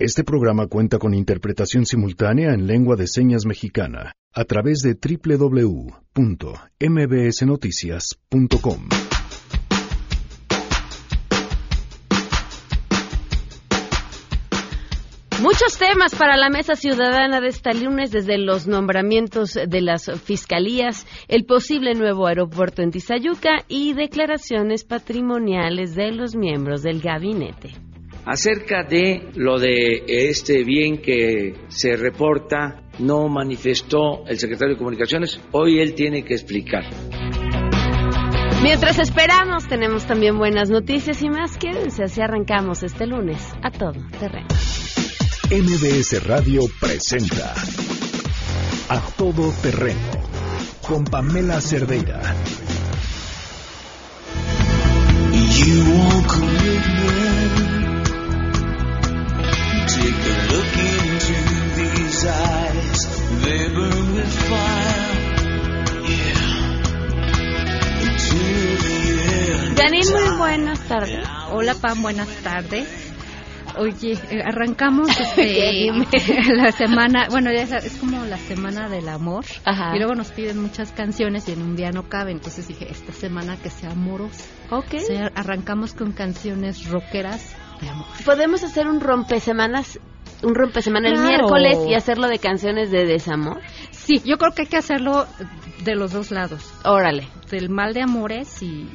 Este programa cuenta con interpretación simultánea en lengua de señas mexicana a través de www.mbsnoticias.com. Muchos temas para la mesa ciudadana de este lunes, desde los nombramientos de las fiscalías, el posible nuevo aeropuerto en Tizayuca y declaraciones patrimoniales de los miembros del gabinete. Acerca de lo de este bien que se reporta, no manifestó el secretario de Comunicaciones, hoy él tiene que explicar. Mientras esperamos, tenemos también buenas noticias y más. Quédense así arrancamos este lunes a todo terreno. MBS Radio presenta A Todo Terreno con Pamela Cerdeira. You look into these eyes. They burn with fire. Yeah. Until the end. Janine, muy buenas tardes. Hola Pam, buenas tardes. Oye, eh, arrancamos este, la semana, bueno, ya es, es como la semana del amor. Ajá. Y luego nos piden muchas canciones y en un día no cabe. Entonces dije, esta semana que sea amorosa. Ok. O sea, arrancamos con canciones rockeras de amor. Podemos hacer un rompesemanas, un rompesemana el Claro. miércoles y hacerlo de canciones de desamor. Sí, yo creo que hay que hacerlo de los dos lados. Órale. Del mal de amores y,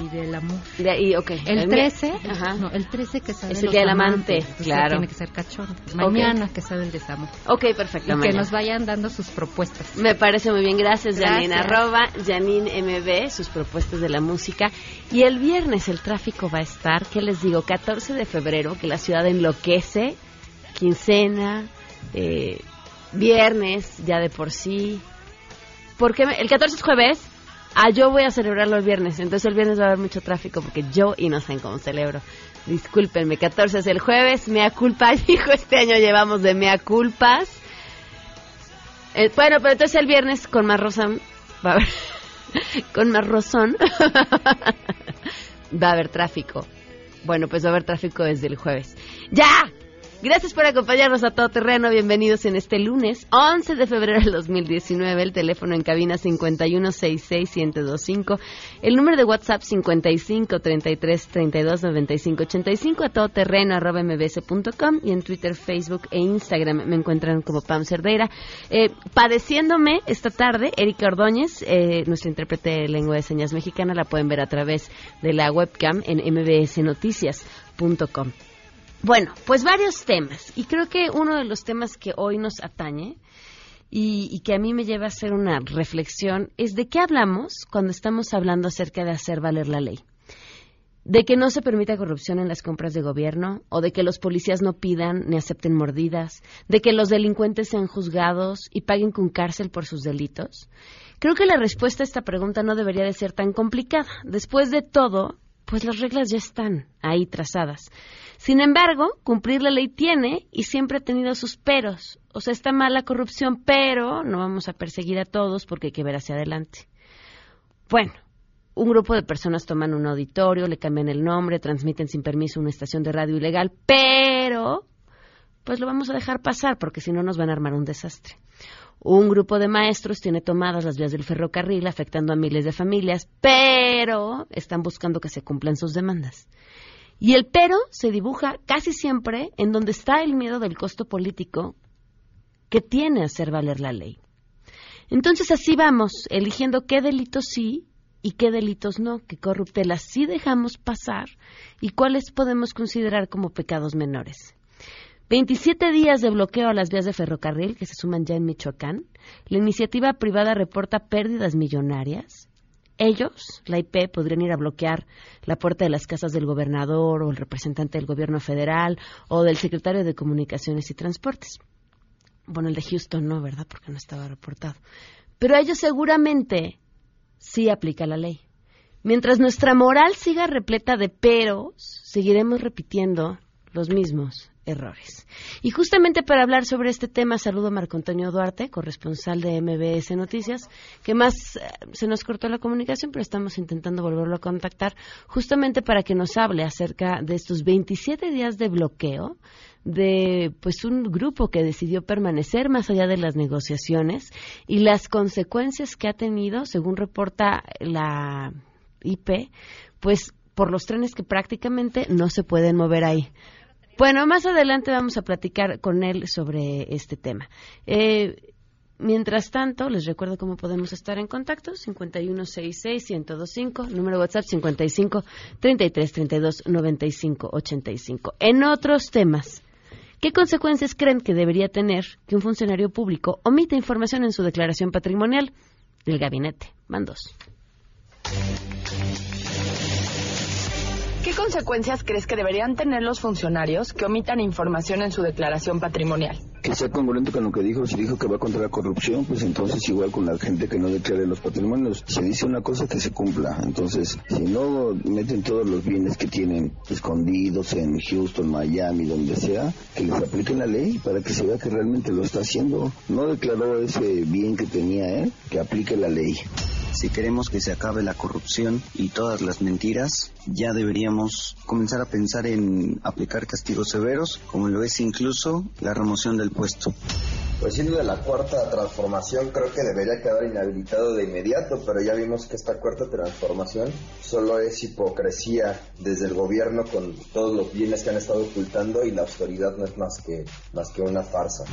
y del amor. De ahí, ok. El mi- 13, Ajá. no, el 13 que sabe Es el día del amante, claro. Tiene que ser cachondo. Mañana que sabe el desamor. Ok, perfecto. Y que nos vayan dando sus propuestas. Me parece muy bien, gracias, Janine. Gracias. Arroba Janine MB, sus propuestas de la música. Y el viernes el tráfico va a estar, ¿qué les digo? 14 de febrero, que la ciudad enloquece, quincena, eh, viernes, ya de por sí. Porque el 14 es jueves, ah, yo voy a celebrarlo el viernes, entonces el viernes va a haber mucho tráfico porque yo y no sé cómo celebro. Discúlpenme, 14 es el jueves, mea culpa, hijo, este año llevamos de mea culpas. Eh, bueno, pero entonces el viernes con más razón va a haber, con más razón va a haber tráfico. Bueno, pues va a haber tráfico desde el jueves. ¡Ya! Gracias por acompañarnos a todo terreno. Bienvenidos en este lunes, 11 de febrero del 2019. El teléfono en cabina 5166-1025. El número de WhatsApp 55 33 32 95 85. A todo terreno arroba mbs.com. Y en Twitter, Facebook e Instagram me encuentran como Pam Cerdeira. Eh, padeciéndome esta tarde, Erika Ordóñez, eh, nuestra intérprete de lengua de señas mexicana, la pueden ver a través de la webcam en mbsnoticias.com. Bueno, pues varios temas. Y creo que uno de los temas que hoy nos atañe y, que a mí me lleva a hacer una reflexión es de qué hablamos cuando estamos hablando acerca de hacer valer la ley. De que no se permita corrupción en las compras de gobierno, o de que los policías no pidan ni acepten mordidas, de que los delincuentes sean juzgados y paguen con cárcel por sus delitos. Creo que la respuesta a esta pregunta no debería de ser tan complicada. Después de todo, pues las reglas ya están ahí trazadas. Sin embargo, cumplir la ley tiene y siempre ha tenido sus peros. O sea, está mal la corrupción, pero no vamos a perseguir a todos porque hay que ver hacia adelante. Bueno, un grupo de personas toman un auditorio, le cambian el nombre, transmiten sin permiso una estación de radio ilegal, pero pues lo vamos a dejar pasar porque si no nos van a armar un desastre. Un grupo de maestros tiene tomadas las vías del ferrocarril afectando a miles de familias, pero están buscando que se cumplan sus demandas. Y el pero se dibuja casi siempre en donde está el miedo del costo político que tiene hacer valer la ley. Entonces así vamos, eligiendo qué delitos sí y qué delitos no, qué corruptelas sí dejamos pasar y cuáles podemos considerar como pecados menores. 27 días de bloqueo a las vías de ferrocarril que se suman ya en Michoacán. La iniciativa privada reporta pérdidas millonarias. Ellos, la IP, podrían ir a bloquear la puerta de las casas del gobernador o el representante del gobierno federal o del secretario de Comunicaciones y Transportes. Bueno, el de Houston no, ¿verdad? Porque no estaba reportado. Pero ellos seguramente sí aplica la ley. Mientras nuestra moral siga repleta de peros, seguiremos repitiendo los mismos errores. Y justamente para hablar sobre este tema, saludo a Marco Antonio Duarte, corresponsal de MBS Noticias, que más eh, se nos cortó la comunicación, pero estamos intentando volverlo a contactar, justamente para que nos hable acerca de estos 27 días de bloqueo de pues un grupo que decidió permanecer más allá de las negociaciones y las consecuencias que ha tenido, según reporta la IP, pues por los trenes que prácticamente no se pueden mover ahí. Bueno, más adelante vamos a platicar con él sobre este tema. Eh, mientras tanto, les recuerdo cómo podemos estar en contacto: 5166-1025, número WhatsApp 55 33 32 95 85. En otros temas, ¿qué consecuencias creen que debería tener que un funcionario público omita información en su declaración patrimonial? El gabinete. Van dos. ¿Qué consecuencias crees que deberían tener los funcionarios que omitan información en su declaración patrimonial? Que sea congruente con lo que dijo. Si dijo que va contra la corrupción, pues entonces igual con la gente que no declare los patrimonios. Si dice una cosa, que se cumpla. Entonces, si no meten todos los bienes que tienen escondidos en Houston, Miami, donde sea, que les apliquen la ley para que se vea que realmente lo está haciendo. No declaró ese bien que tenía él, que aplique la ley. Si queremos que se acabe la corrupción y todas las mentiras, ya deberíamos comenzar a pensar en aplicar castigos severos, como lo es incluso la remoción del puesto. Pues siendo de la cuarta transformación creo que debería quedar inhabilitado de inmediato, pero ya vimos que esta cuarta transformación solo es hipocresía desde el gobierno con todos los bienes que han estado ocultando y la autoridad no es más que, más que una farsa.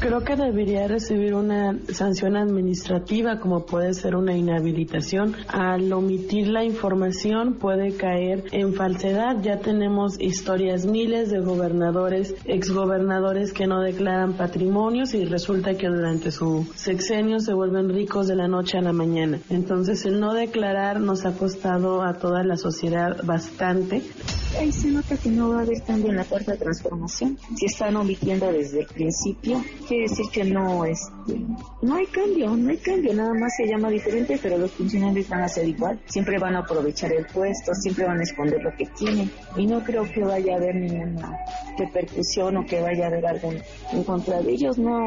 Creo que debería recibir una sanción administrativa como puede ser una inhabilitación. Al omitir la información puede caer en falsedad. Ya tenemos historias miles de gobernadores, exgobernadores que no declaran patrimonios y resulta que durante su sexenio se vuelven ricos de la noche a la mañana. Entonces el no declarar nos ha costado a toda la sociedad bastante. Ahí se nota que no va a haber cambio en la cuarta transformación. Si están omitiendo desde el principio, quiere decir que no, este, no hay cambio, no hay cambio, nada más se llama diferente, pero los funcionarios van a ser igual. Siempre van a aprovechar el puesto, siempre van a esconder lo que tienen. Y no creo que vaya a haber ninguna repercusión o que vaya a haber algo en contra de ellos. No,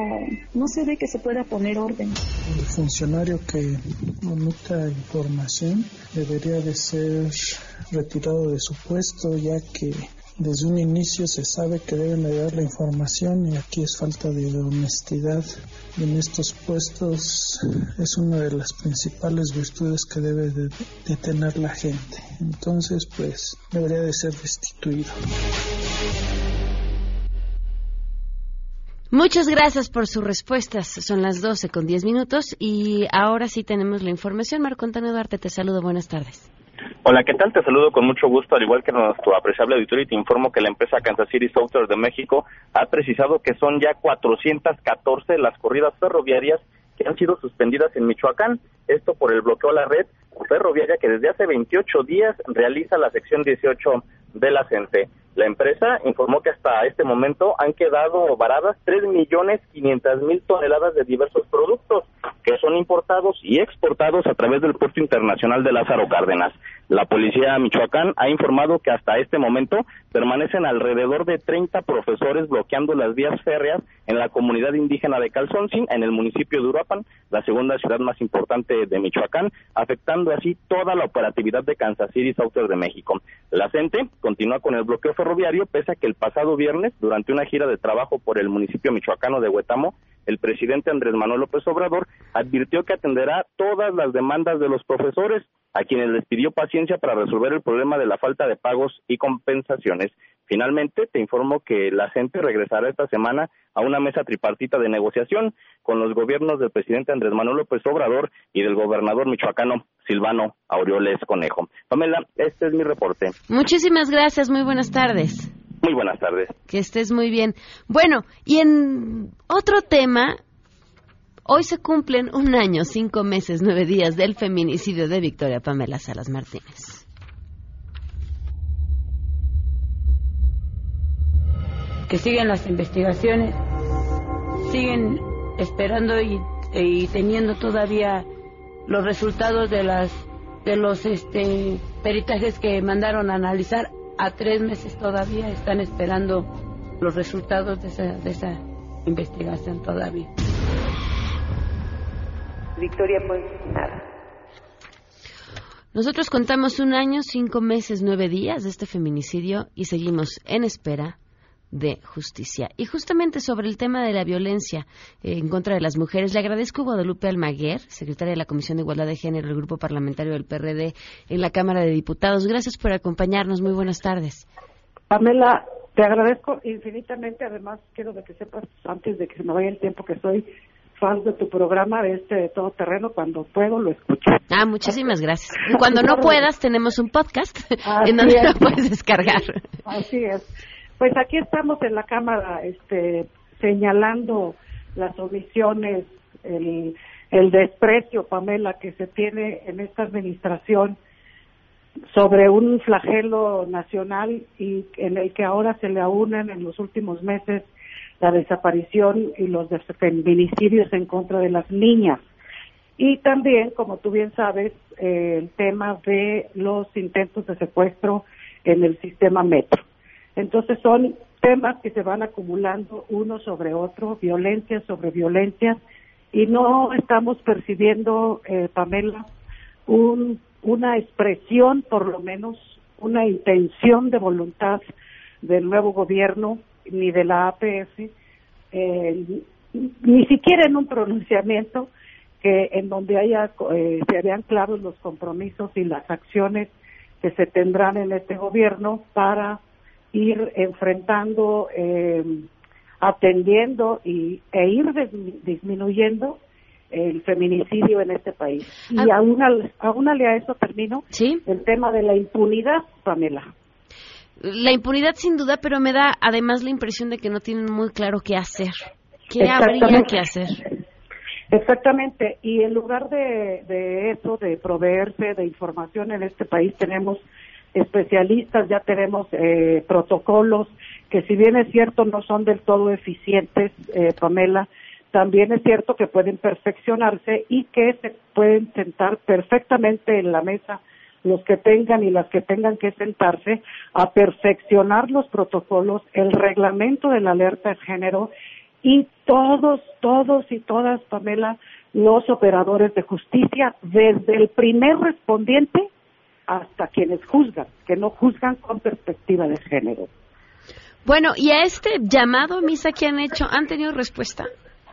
no se ve que se pueda poner orden. El funcionario que omita información debería de ser retirado de su puesto ya que desde un inicio se sabe que deben de dar la información y aquí es falta de honestidad. Y en estos puestos es una de las principales virtudes que debe de, tener la gente. Entonces, pues, debería de ser destituido. Muchas gracias por sus respuestas. Son las 12 con 10 minutos y ahora sí tenemos la información. Marco Antonio Duarte, te saludo. Buenas tardes. Hola, ¿qué tal? Te saludo con mucho gusto, al igual que nuestro apreciable auditorio, y te informo que la empresa Kansas City Software de México ha precisado que son ya 414 las corridas ferroviarias que han sido suspendidas en Michoacán. Esto por el bloqueo a la red ferroviaria que desde hace 28 días realiza la sección 18 de la CENTE. La empresa informó que hasta este momento han quedado varadas 3.500.000 toneladas de diversos productos que son importados y exportados a través del puerto internacional de Lázaro Cárdenas. La policía Michoacán ha informado que hasta este momento permanecen alrededor de 30 profesores bloqueando las vías férreas en la comunidad indígena de Calzoncin, en el municipio de Uruapan, la segunda ciudad más importante de Michoacán, afectando así toda la operatividad de Kansas City Southern de México. La CENTE continúa con el bloqueo ferroviario, pese a que el pasado viernes, durante una gira de trabajo por el municipio michoacano de Huetamo, el presidente Andrés Manuel López Obrador advirtió que atenderá todas las demandas de los profesores, a quienes les pidió paciencia para resolver el problema de la falta de pagos y compensaciones. Finalmente, te informo que la gente regresará esta semana a una mesa tripartita de negociación con los gobiernos del presidente Andrés Manuel López Obrador y del gobernador michoacano Silvano Aureoles Conejo. Pamela, este es mi reporte. Muchísimas gracias, muy buenas tardes. Muy buenas tardes. Que estés muy bien. Bueno, y en otro tema, hoy se cumplen un año, cinco meses, nueve días del feminicidio de Victoria Pamela Salas Martínez. que siguen las investigaciones, siguen esperando y, y teniendo todavía los resultados de las de los este peritajes que mandaron a analizar a tres meses todavía están esperando los resultados de esa, de esa investigación todavía. Victoria, pues nada. Nosotros contamos un año, cinco meses, nueve días de este feminicidio y seguimos en espera de justicia. Y justamente sobre el tema de la violencia eh, en contra de las mujeres, le agradezco a Guadalupe Almaguer, secretaria de la Comisión de Igualdad de Género del Grupo Parlamentario del PRD en la Cámara de Diputados. Gracias por acompañarnos. Muy buenas tardes. Pamela, te agradezco infinitamente. Además, quiero que sepas, antes de que se me vaya el tiempo, que soy fan de tu programa de este todo terreno. Cuando puedo, lo escucho. Ah, muchísimas gracias. Y cuando no puedas, tenemos un podcast en donde lo puedes descargar. Así es. Pues aquí estamos en la Cámara este, señalando las omisiones, el, el desprecio, Pamela, que se tiene en esta administración sobre un flagelo nacional y en el que ahora se le aunan en los últimos meses la desaparición y los feminicidios en contra de las niñas. Y también, como tú bien sabes, eh, el tema de los intentos de secuestro en el sistema metro. Entonces son temas que se van acumulando uno sobre otro, violencia sobre violencia, y no estamos percibiendo, eh, Pamela, un, una expresión, por lo menos, una intención de voluntad del nuevo gobierno ni de la APF, eh, ni siquiera en un pronunciamiento que en donde haya eh, se vean claros los compromisos y las acciones que se tendrán en este gobierno para ir enfrentando, eh, atendiendo y, e ir disminuyendo el feminicidio en este país. Y ah. aúnale a eso, termino, el tema de la impunidad, Pamela. La impunidad sin duda, pero me da además la impresión de que no tienen muy claro qué hacer. ¿Qué habría que hacer? Exactamente, y en lugar de, de eso, de proveerse de información en este país, tenemos especialistas, ya tenemos eh, protocolos que si bien es cierto no son del todo eficientes, eh, Pamela, también es cierto que pueden perfeccionarse y que se pueden sentar perfectamente en la mesa los que tengan y las que tengan que sentarse a perfeccionar los protocolos, el reglamento de la alerta de género y todos, todos y todas, Pamela, los operadores de justicia, desde el primer respondiente hasta quienes juzgan, que no juzgan con perspectiva de género. Bueno, ¿y a este llamado misa que han hecho, han tenido respuesta?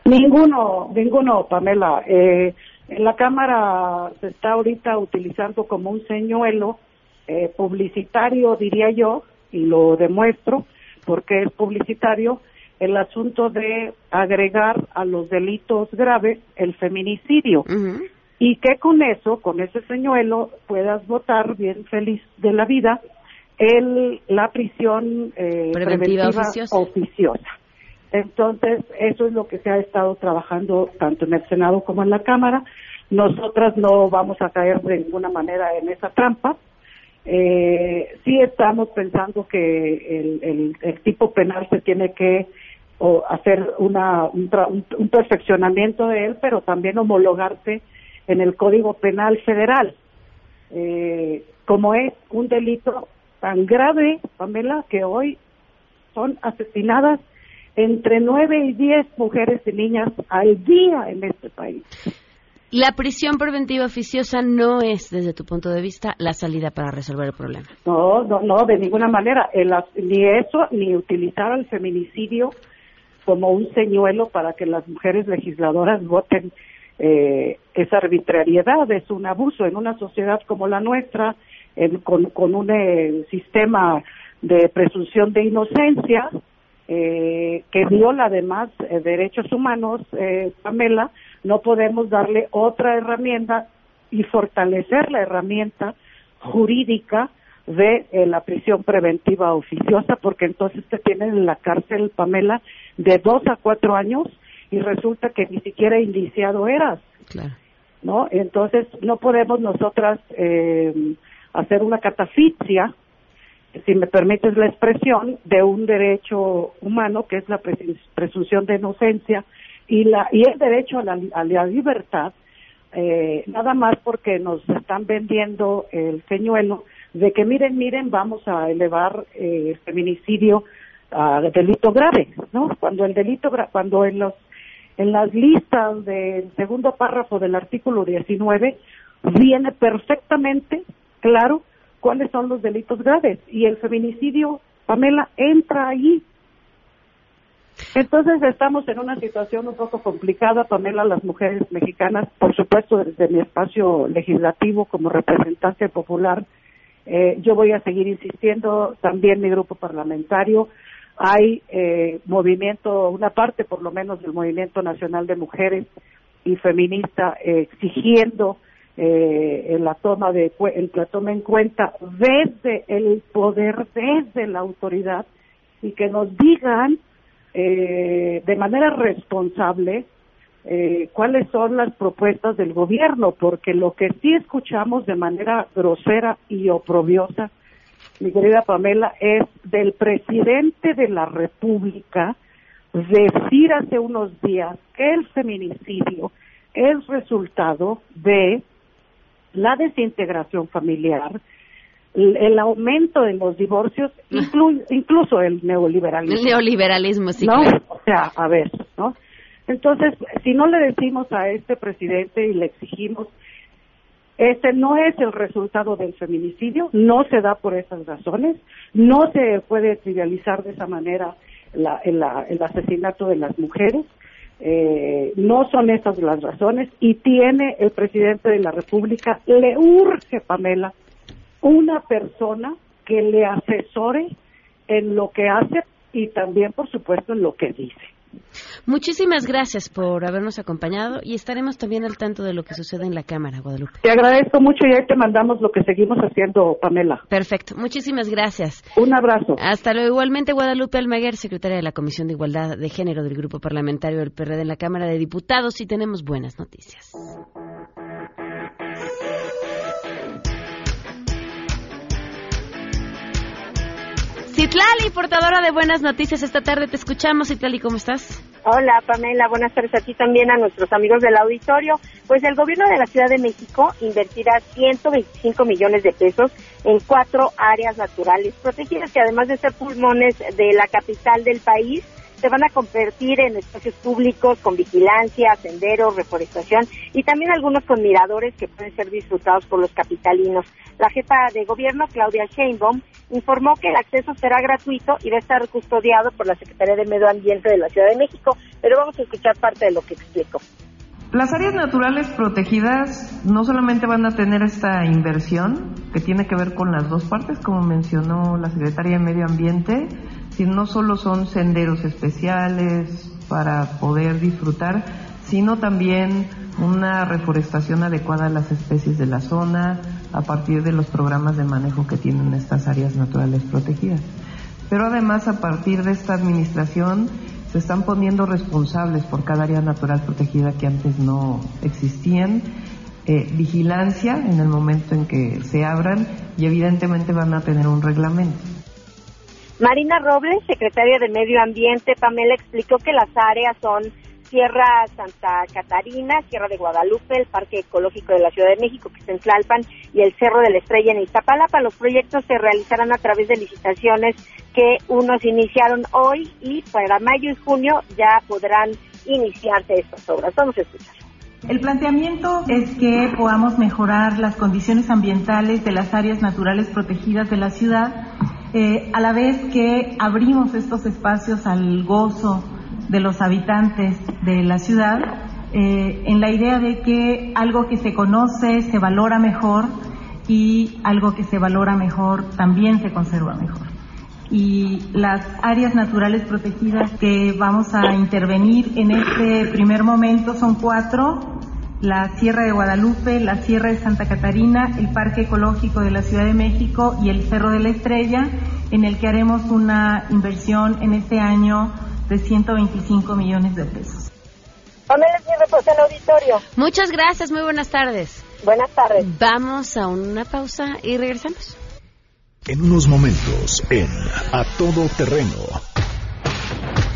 Ninguno, ninguno, Pamela. Eh, en la Cámara se está ahorita utilizando como un señuelo eh, publicitario, diría yo, y lo demuestro porque es publicitario, el asunto de agregar a los delitos graves el feminicidio y que con eso, con ese señuelo, puedas votar bien feliz de la vida el, la prisión eh, preventiva, oficiosa. Entonces, eso es lo que se ha estado trabajando tanto en el Senado como en la Cámara. Nosotras no vamos a caer de ninguna manera en esa trampa. Eh, sí estamos pensando que el, el, tipo penal se tiene que hacer una, un, un perfeccionamiento de él, pero también homologarse en el Código Penal Federal, eh, como es un delito tan grave, Pamela, que hoy son asesinadas entre nueve y diez mujeres y niñas al día en este país. La prisión preventiva oficiosa no es, desde tu punto de vista, la salida para resolver el problema. No, no, no, de ninguna manera. ni eso, ni utilizar el feminicidio como un señuelo para que las mujeres legisladoras voten eh, esa arbitrariedad, es un abuso en una sociedad como la nuestra, con, un eh, sistema de presunción de inocencia eh, que viola además eh, derechos humanos, Pamela, no podemos darle otra herramienta y fortalecer la herramienta jurídica de la prisión preventiva oficiosa, porque entonces te tienen en la cárcel, Pamela, de dos a cuatro años y resulta que ni siquiera indiciado eras. ¿No? Entonces, no podemos nosotras eh, hacer una catafixia, si me permites la expresión, de un derecho humano que es la presunción de inocencia y, la, y el derecho a la, a la libertad, eh, nada más porque nos están vendiendo el señuelo de que miren, miren, vamos a elevar eh, el feminicidio a delito grave, ¿no? Cuando el delito, cuando en los en las listas del segundo párrafo del artículo 19 viene perfectamente claro cuáles son los delitos graves y el feminicidio, Pamela, entra allí. Entonces estamos en una situación un poco complicada, Pamela, las mujeres mexicanas, por supuesto desde mi espacio legislativo como representante popular, eh, yo voy a seguir insistiendo, también mi grupo parlamentario, hay eh, movimiento, una parte por lo menos del movimiento nacional de mujeres y feminista eh, exigiendo eh, la toma de el, la toma en cuenta desde el poder, desde la autoridad y que nos digan eh, de manera responsable eh, cuáles son las propuestas del gobierno, porque lo que sí escuchamos de manera grosera y oprobiosa mi querida Pamela, es del presidente de la República decir hace unos días que el feminicidio es resultado de la desintegración familiar, el, aumento de los divorcios, incluso el neoliberalismo. El neoliberalismo, sí. ¿no? O sea, a ver, ¿no? Entonces, si no le decimos a este presidente y le exigimos este no es el resultado del feminicidio, no se da por esas razones, no se puede trivializar de esa manera el, asesinato de las mujeres, eh, no son esas las razones y tiene el presidente de la República, le urge, Pamela, una persona que le asesore en lo que hace y también, por supuesto, en lo que dice. Muchísimas gracias por habernos acompañado y estaremos también al tanto de lo que sucede en la Cámara, Guadalupe. Te agradezco mucho y ahí te mandamos lo que seguimos haciendo, Pamela. Perfecto, muchísimas gracias. Un abrazo. Hasta luego. Igualmente, Guadalupe Almaguer, secretaria de la Comisión de Igualdad de Género del Grupo Parlamentario del PRD en la Cámara de Diputados y tenemos buenas noticias. Citlali, portadora de buenas noticias, esta tarde te escuchamos. Citlali, ¿cómo estás? Hola, Pamela. Buenas tardes a ti también, a nuestros amigos del auditorio. Pues el gobierno de la Ciudad de México invertirá 125 millones de pesos en cuatro áreas naturales protegidas que además de ser pulmones de la capital del país, se van a convertir en espacios públicos con vigilancia, senderos, reforestación y también algunos con miradores que pueden ser disfrutados por los capitalinos. La jefa de gobierno, Claudia Sheinbaum, informó que el acceso será gratuito y va a estar custodiado por la Secretaría de Medio Ambiente de la Ciudad de México, pero vamos a escuchar parte de lo que explicó. Las áreas naturales protegidas no solamente van a tener esta inversión que tiene que ver con las dos partes, como mencionó la Secretaría de Medio Ambiente, sino no solo son senderos especiales para poder disfrutar, sino también una reforestación adecuada a las especies de la zona a partir de los programas de manejo que tienen estas áreas naturales protegidas. Pero además a partir de esta administración se están poniendo responsables por cada área natural protegida que antes no existían, eh, vigilancia en el momento en que se abran y evidentemente van a tener un reglamento. Marina Robles, secretaria de Medio Ambiente, Pamela explicó que las áreas son Sierra Santa Catarina, Sierra de Guadalupe, el Parque Ecológico de la Ciudad de México, que está en Tlalpan, y el Cerro de la Estrella en Iztapalapa. Los proyectos se realizarán a través de licitaciones que unos iniciaron hoy y para mayo y junio ya podrán iniciarse estas obras. Vamos a escuchar. El planteamiento es que podamos mejorar las condiciones ambientales de las áreas naturales protegidas de la ciudad, eh, a la vez que abrimos estos espacios al gozo de los habitantes de la ciudad, eh, en la idea de que algo que se conoce se valora mejor y algo que se valora mejor también se conserva mejor. Y las áreas naturales protegidas que vamos a intervenir en este primer momento son cuatro, la Sierra de Guadalupe, la Sierra de Santa Catarina, el Parque Ecológico de la Ciudad de México y el Cerro de la Estrella, en el que haremos una inversión en este año de 125 millones de pesos. Pamela, mi reporte al auditorio. Muchas gracias, muy buenas tardes. Buenas tardes. Vamos a una pausa y regresamos. En unos momentos, en A Todo Terreno.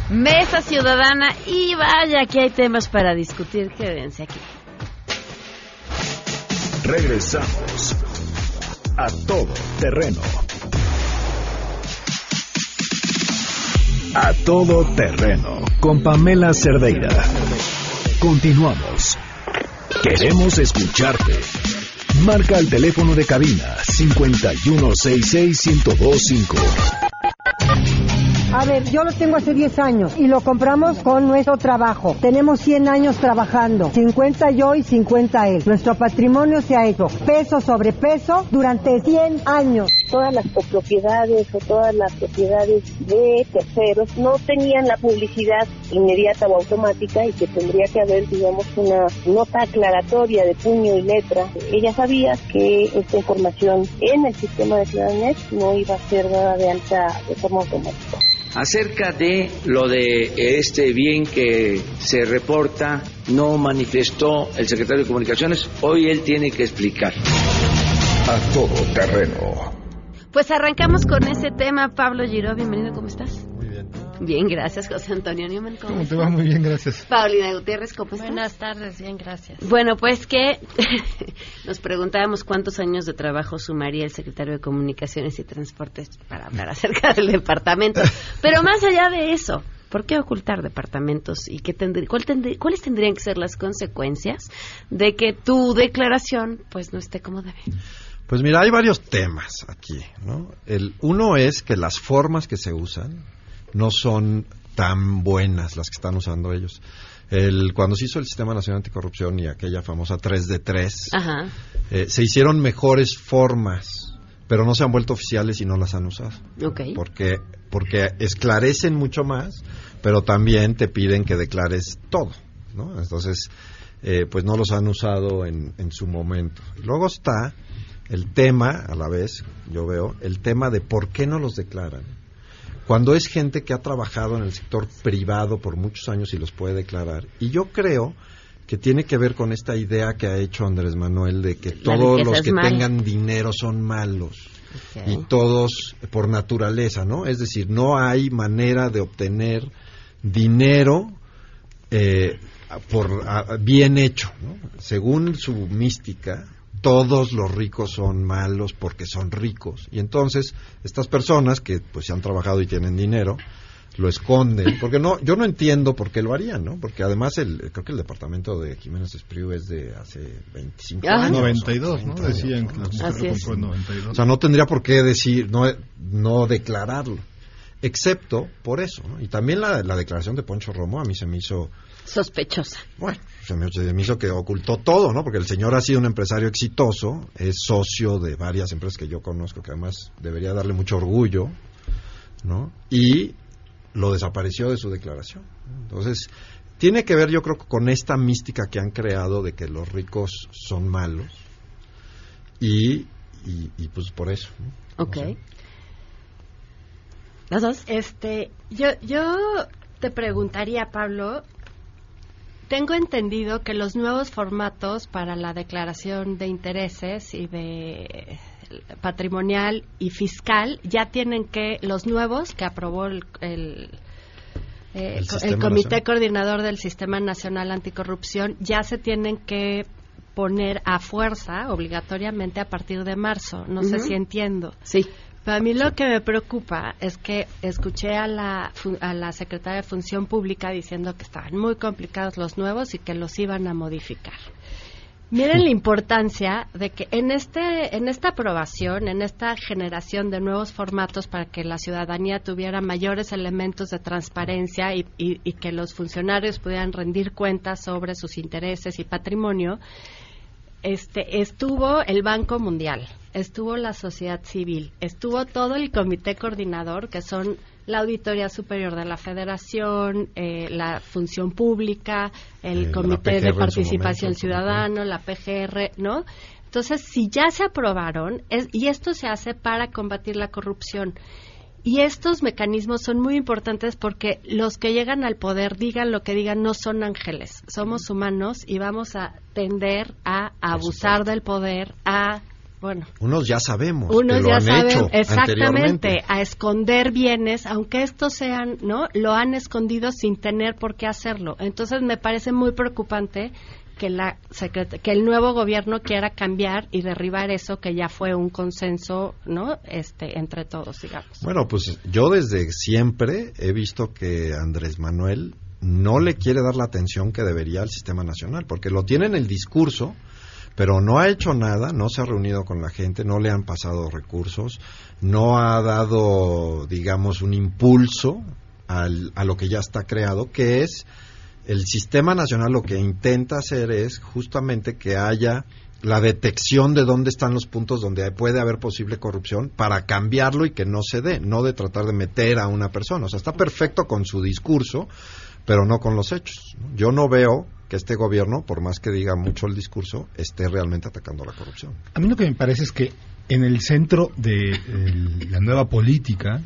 Mesa Ciudadana y vaya que hay temas para discutir, quédense aquí. Regresamos a Todo Terreno. A todo terreno con Pamela Cerdeira. Continuamos. Queremos escucharte. Marca el teléfono de cabina 5166125. A ver, yo lo tengo hace 10 años y lo compramos con nuestro trabajo. Tenemos 100 años trabajando, 50 yo y 50 él. Nuestro patrimonio se ha hecho peso sobre peso durante 100 años. Todas las copropiedades o todas las propiedades de terceros no tenían la publicidad inmediata o automática y que tendría que haber, digamos, una nota aclaratoria de puño y letra. Ella sabía que esta información en el sistema de Claranet no iba a ser dada de alta de forma automática. Acerca de lo de este bien que se reporta, no manifestó el secretario de Comunicaciones. Hoy él tiene que explicar. A todo terreno. Pues arrancamos con ese tema. Pablo Giró, bienvenido, ¿cómo estás? Bien. Gracias, José Antonio Newman. ¿Cómo, ¿Cómo te va? Muy bien, gracias. Paulina Gutiérrez, ¿cómo estás? Buenas tardes, bien, gracias. Bueno, pues que nos preguntábamos cuántos años de trabajo sumaría el secretario de Comunicaciones y Transportes para hablar acerca del departamento. Pero más allá de eso, ¿por qué ocultar departamentos y qué tendrí- cuál tendrí- cuáles tendrían que ser las consecuencias de que tu declaración pues no esté como debe? Pues mira, hay varios temas aquí, ¿no? El uno es que las formas que se usan no son tan buenas las que están usando ellos. El, cuando se hizo el Sistema Nacional Anticorrupción y aquella famosa 3 de 3, Ajá. eh, se hicieron mejores formas, pero no se han vuelto oficiales y no las han usado. Porque, porque esclarecen mucho más, pero también te piden que declares todo, ¿no? Entonces, eh, pues no los han usado en, en su momento. Luego está el tema, a la vez, yo veo, el tema de por qué no los declaran. Cuando es gente que ha trabajado en el sector privado por muchos años y los puede declarar. Y yo creo que tiene que ver con esta idea que ha hecho Andrés Manuel de que La todos los que tengan dinero son malos y todos por naturaleza, ¿no? Es decir, no hay manera de obtener dinero eh, por a- bien hecho, ¿no? Según su mística, todos los ricos son malos porque son ricos y entonces estas personas que pues han trabajado y tienen dinero lo esconden, porque no, yo no entiendo por qué lo harían, ¿no? Porque además el, creo que el departamento de Jiménez Espriu es de hace 25 Ajá. años. 92, ¿no? Decían que Así es. compró en 92. O sea, no tendría por qué decir, no, no declararlo, excepto por eso, ¿no? Y también la, la declaración de Poncho Romo a mí se me hizo, Sospechosa. bueno, se me, se me hizo que ocultó todo, ¿no? Porque el señor ha sido un empresario exitoso, es socio de varias empresas que yo conozco, que además debería darle mucho orgullo, ¿no? Y lo desapareció de su declaración. Entonces, tiene que ver, yo creo, con esta mística que han creado de que los ricos son malos. Y, y, y, pues por eso. ¿no? Ok. No sé. ¿Las dos? Este, yo, yo te preguntaría, Pablo, tengo entendido que los nuevos formatos para la declaración de intereses y de patrimonial y fiscal ya tienen que los nuevos que aprobó el, el, eh, El Comité Nacional. Coordinador del Sistema Nacional Anticorrupción ya se tienen que poner a fuerza obligatoriamente a partir de marzo. No sé si entiendo. Sí. Para mí lo que me preocupa es que escuché a la, a la secretaria de Función Pública diciendo que estaban muy complicados los nuevos y que los iban a modificar. Miren la importancia de que en este en esta aprobación, en esta generación de nuevos formatos para que la ciudadanía tuviera mayores elementos de transparencia y, y- y que los funcionarios pudieran rendir cuentas sobre sus intereses y patrimonio, este estuvo el Banco Mundial, estuvo la sociedad civil, estuvo todo el comité coordinador, que son la Auditoría Superior de la Federación, eh, la Función Pública, el Eh, Comité de Participación momento, Ciudadana, la PGR, ¿no? Entonces, si ya se aprobaron, es- y esto se hace para combatir la corrupción, y estos mecanismos son muy importantes porque los que llegan al poder, digan lo que digan, no son ángeles. Somos humanos y vamos a tender a abusar del poder, a bueno. Unos ya sabemos. Unos que lo ya han saben, hecho exactamente, a esconder bienes, aunque estos sean, ¿no? Lo han escondido sin tener por qué hacerlo. Entonces me parece muy preocupante que la que el nuevo gobierno quiera cambiar y derribar eso que ya fue un consenso, ¿no? Este entre todos, digamos. Bueno, pues yo desde siempre he visto que Andrés Manuel no le quiere dar la atención que debería al sistema nacional, porque lo tiene en el discurso, pero no ha hecho nada, no se ha reunido con la gente, no le han pasado recursos, no ha dado, digamos, un impulso al, a lo que ya está creado, que es el sistema nacional lo que intenta hacer es justamente que haya la detección de dónde están los puntos donde puede haber posible corrupción para cambiarlo y que no se dé, no de tratar de meter a una persona. O sea, está perfecto con su discurso, pero no con los hechos. Yo no veo que este gobierno, por más que diga mucho el discurso, esté realmente atacando la corrupción. A mí lo que me parece es que en el centro de el, la nueva política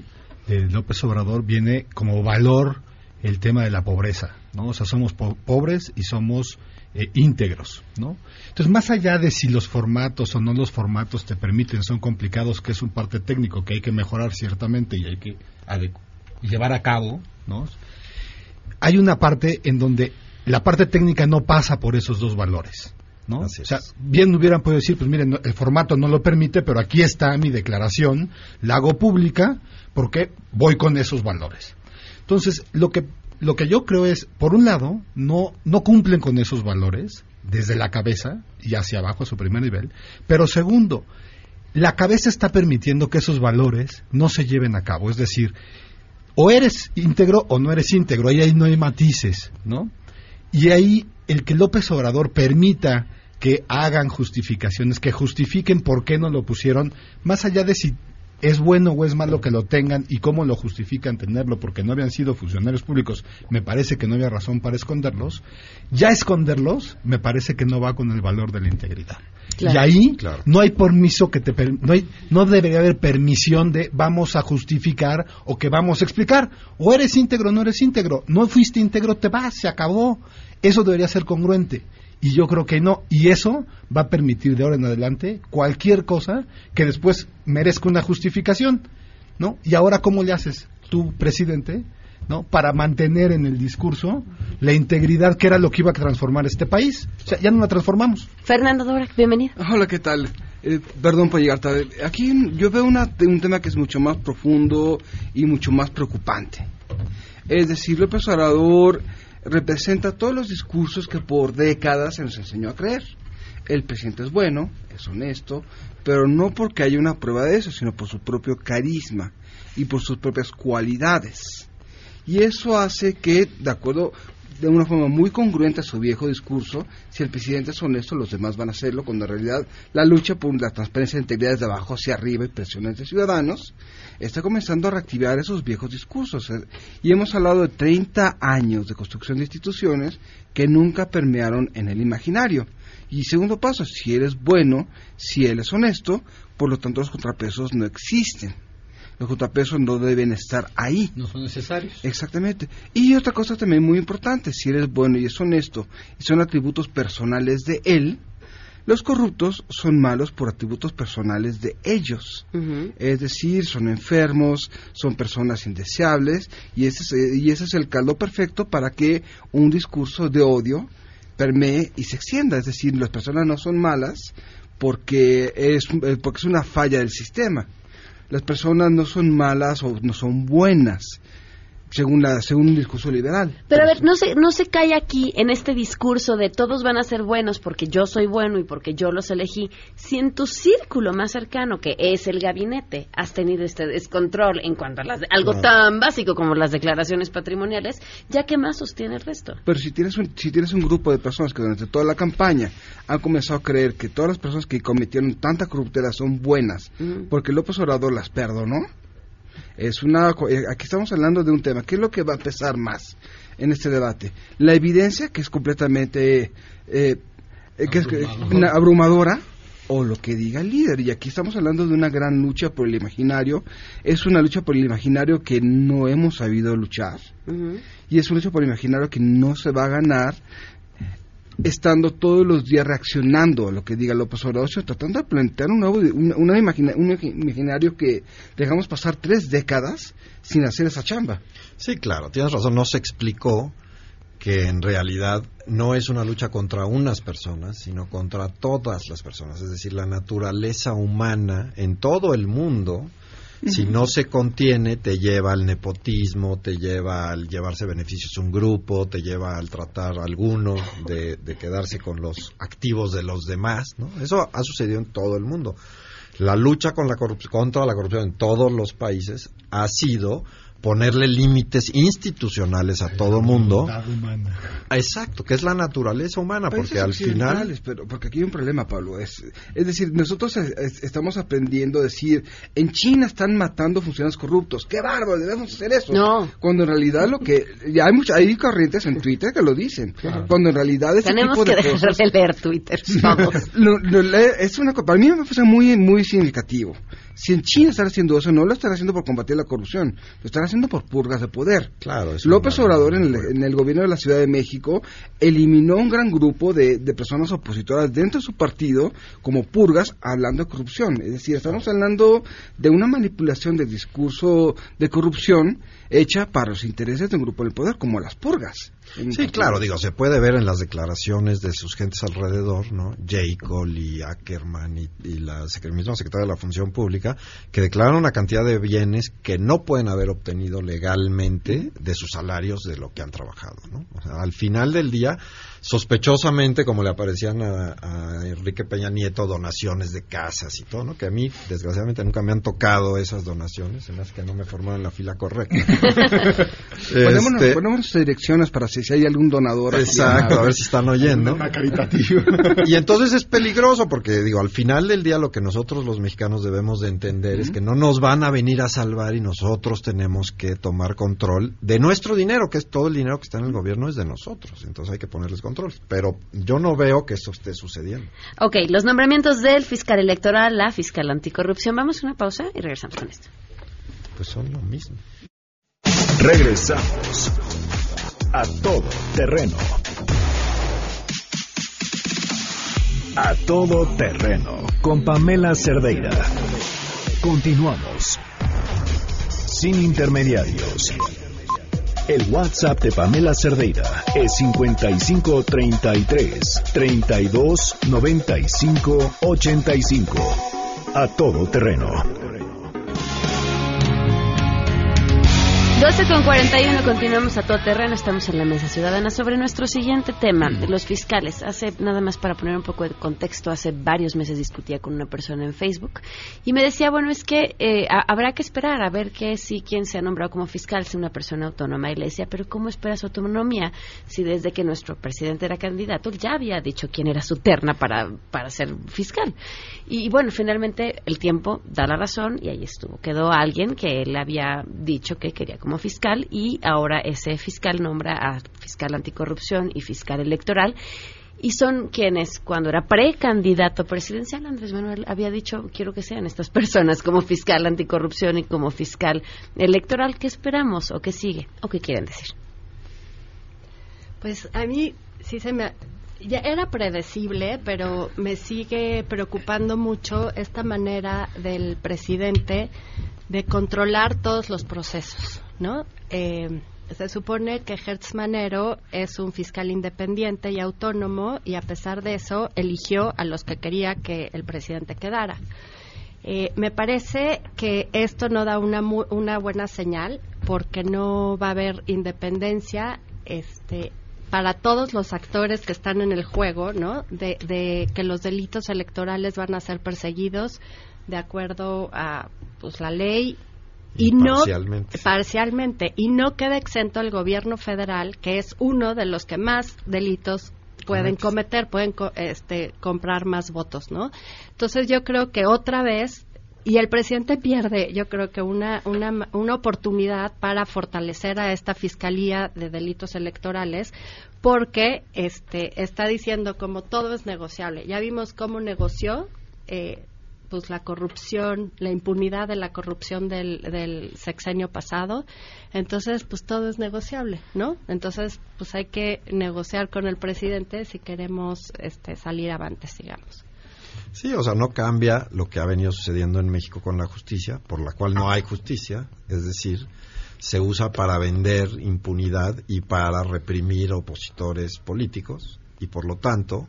de López Obrador viene como valor el tema de la pobreza, ¿no? O sea, somos po pobres y somos eh, íntegros, ¿no? Entonces, más allá de si los formatos o no los formatos te permiten, son complicados, que es un parte técnico que hay que mejorar ciertamente y hay que llevar a cabo, ¿no? Hay una parte en donde la parte técnica no pasa por esos dos valores, ¿no? O sea, bien hubieran podido decir, pues miren, el formato no lo permite, pero aquí está mi declaración, la hago pública porque voy con esos valores. Entonces, lo que lo que yo creo es, por un lado, no no cumplen con esos valores desde la cabeza y hacia abajo a su primer nivel, pero segundo, la cabeza está permitiendo que esos valores no se lleven a cabo, es decir, o eres íntegro o no eres íntegro, ahí, ahí no hay matices, ¿no? Y ahí el que López Obrador permita que hagan justificaciones, que justifiquen por qué no lo pusieron, más allá de si es bueno o es malo que lo tengan y cómo lo justifican tenerlo porque no habían sido funcionarios públicos, me parece que no había razón para esconderlos. Ya esconderlos me parece que no va con el valor de la integridad. Claro. Y ahí claro. no hay permiso que te no hay no debería haber permisión de vamos a justificar o que vamos a explicar o eres íntegro o no eres íntegro, no fuiste íntegro, te vas, se acabó. Eso debería ser congruente. Y yo creo que no. Y eso va a permitir de ahora en adelante cualquier cosa que después merezca una justificación. ¿No? Y ahora, ¿cómo le haces tú, presidente? ¿no? Para mantener en el discurso la integridad que era lo que iba a transformar este país. O sea, ya no la transformamos. Fernando Dora, bienvenido. Hola, ¿qué tal? Eh, perdón por llegar tarde. Aquí yo veo una, un tema que es mucho más profundo y mucho más preocupante. Es decir, López Obrador representa todos los discursos que por décadas se nos enseñó a creer. El presidente es bueno, es honesto, pero no porque haya una prueba de eso, sino por su propio carisma y por sus propias cualidades. Y eso hace que, de acuerdo, de una forma muy congruente a su viejo discurso, si el presidente es honesto, los demás van a hacerlo, cuando en realidad la lucha por la transparencia e integridad desde abajo hacia arriba y presiones de ciudadanos, está comenzando a reactivar esos viejos discursos. Y hemos hablado de 30 años de construcción de instituciones que nunca permearon en el imaginario. Y segundo paso, si eres bueno, si él es honesto, por lo tanto los contrapesos no existen los contrapesos no deben estar ahí. No son necesarios. Exactamente. Y otra cosa también muy importante, si eres bueno y es honesto y son atributos personales de él, los corruptos son malos por atributos personales de ellos. Uh -huh. Es decir, son enfermos, son personas indeseables y ese, es, y ese es el caldo perfecto para que un discurso de odio permee y se extienda. Es decir, las personas no son malas porque es, porque es una falla del sistema las personas no son malas o no son buenas según la según un discurso liberal. Pero a ver, no se no se cae aquí en este discurso de todos van a ser buenos porque yo soy bueno y porque yo los elegí, si en tu círculo más cercano que es el gabinete has tenido este descontrol en cuanto a las, algo no. tan básico como las declaraciones patrimoniales, ya que más sostiene el resto. Pero si tienes un si tienes un grupo de personas que durante toda la campaña han comenzado a creer que todas las personas que cometieron tanta corruptela son buenas, -huh. porque López Obrador las perdonó, es una aquí estamos hablando de un tema. Qué es lo que va a pesar más en este debate la evidencia que es completamente eh, que es una abrumadora. o lo que diga el líder y aquí estamos hablando de una gran lucha por el imaginario. Es una lucha por el imaginario que no hemos sabido luchar. Uh -huh. y es una lucha por el imaginario que no se va a ganar estando todos los días reaccionando a lo que diga López Obrador, tratando de plantear un nuevo un, imagina, un imaginario que dejamos pasar tres décadas sin hacer esa chamba. Sí, claro, tienes razón, no se explicó que en realidad no es una lucha contra unas personas, sino contra todas las personas. Es decir, la naturaleza humana en todo el mundo, si no se contiene, te lleva al nepotismo, te lleva al llevarse beneficios a un grupo, te lleva al tratar a alguno de, de quedarse con los activos de los demás. ¿no? Eso ha sucedido en todo el mundo. La lucha con la contra la corrupción en todos los países ha sido ponerle límites institucionales a todo mundo. Exacto, que es la naturaleza humana, porque al final... Pero, porque aquí hay un problema, Pablo. Es, es decir, nosotros estamos aprendiendo a decir, en China están matando funcionarios corruptos. ¡Qué bárbaro! Debemos hacer eso. No. Cuando en realidad lo que... Ya hay, mucha, hay corrientes en Twitter que lo dicen. Cuando en realidad ese Tenemos tipo que de dejar cosas... de leer Twitter todos. Lo- lo es una, para mí me parece muy, muy significativo. Si en China están haciendo eso, no lo están haciendo por combatir la corrupción, lo están haciendo por purgas de poder. Claro, López Obrador en el, en el gobierno de la Ciudad de México eliminó un gran grupo de, de personas opositoras dentro de su partido como purgas hablando de corrupción. Es decir, estamos hablando de una manipulación del discurso de corrupción hecha para los intereses de un grupo del poder, como las purgas. Sí, claro, digo, se puede ver en las declaraciones de sus gentes alrededor, ¿no? J. Cole y Ackerman y, y la misma secretaria de la Función Pública, que declaran una cantidad de bienes que no pueden haber obtenido legalmente de sus salarios de lo que han trabajado, ¿no? O sea, al final del día, sospechosamente, como le aparecían a, a Enrique Peña Nieto, donaciones de casas y todo, ¿no? Que a mí, desgraciadamente, nunca me han tocado esas donaciones, me hace que no me formaron en la fila correcta. Ponemos, Este- ponemos nuestras direcciones para si, si hay algún donador. aquí Exacto, a ver si están oyendo. Una caritativa. Y entonces es peligroso porque, digo, al final del día lo que nosotros los mexicanos debemos de entender es que no nos van a venir a salvar y nosotros tenemos que tomar control de nuestro dinero, que es todo el dinero que está en el gobierno es de nosotros. Entonces hay que ponerles control. Pero yo no veo que eso esté sucediendo. Ok, los nombramientos del fiscal electoral, la fiscal anticorrupción. Vamos a una pausa y regresamos con esto. Pues son lo mismo. Regresamos a todo terreno. A todo terreno con Pamela Cerdeira. Continuamos. Sin intermediarios. El WhatsApp de Pamela Cerdeira es 5533 32 95 85. A todo terreno. 12 con 41, continuamos a todo terreno, estamos en la mesa ciudadana sobre nuestro siguiente tema, los fiscales. Hace, nada más para poner un poco de contexto, hace varios meses discutía con una persona en Facebook y me decía, bueno, es que eh, ha- habrá que esperar a ver que si quien se ha nombrado como fiscal sea una persona autónoma. Y le decía, pero ¿cómo espera su autonomía si desde que nuestro presidente era candidato ya había dicho quién era su terna para, para ser fiscal? Y, bueno, finalmente el tiempo da la razón y ahí estuvo. Quedó alguien que él había dicho que quería como fiscal y ahora ese fiscal nombra a fiscal anticorrupción y fiscal electoral. Y son quienes, cuando era precandidato presidencial, Andrés Manuel había dicho, quiero que sean estas personas como fiscal anticorrupción y como fiscal electoral. ¿Qué esperamos o qué sigue o qué quieren decir? Pues a mí sí se me... Ya era predecible, pero me sigue preocupando mucho esta manera del presidente de controlar todos los procesos, ¿no? Eh, se supone que Hertz Manero es un fiscal independiente y autónomo y a pesar de eso eligió a los que quería que el presidente quedara. Eh, me parece que esto no da una, mu- una buena señal porque no va a haber independencia este, para todos los actores que están en el juego, ¿no? De, de que los delitos electorales van a ser perseguidos de acuerdo a pues, la ley y no Parcialmente. parcialmente. Y no queda exento el gobierno federal que es uno de los que más delitos pueden cometer pueden co- este comprar más votos no entonces yo creo que otra vez y el presidente pierde yo creo que una una una oportunidad para fortalecer a esta fiscalía de delitos electorales porque este está diciendo como todo es negociable. Ya vimos cómo negoció eh, pues la corrupción, la impunidad de la corrupción del, del sexenio pasado. Entonces, pues todo es negociable, ¿no? Entonces, pues hay que negociar con el presidente si queremos este, salir avantes, digamos. Sí, o sea, no cambia lo que ha venido sucediendo en México con la justicia, por la cual no hay justicia, es decir, se usa para vender impunidad y para reprimir opositores políticos y por lo tanto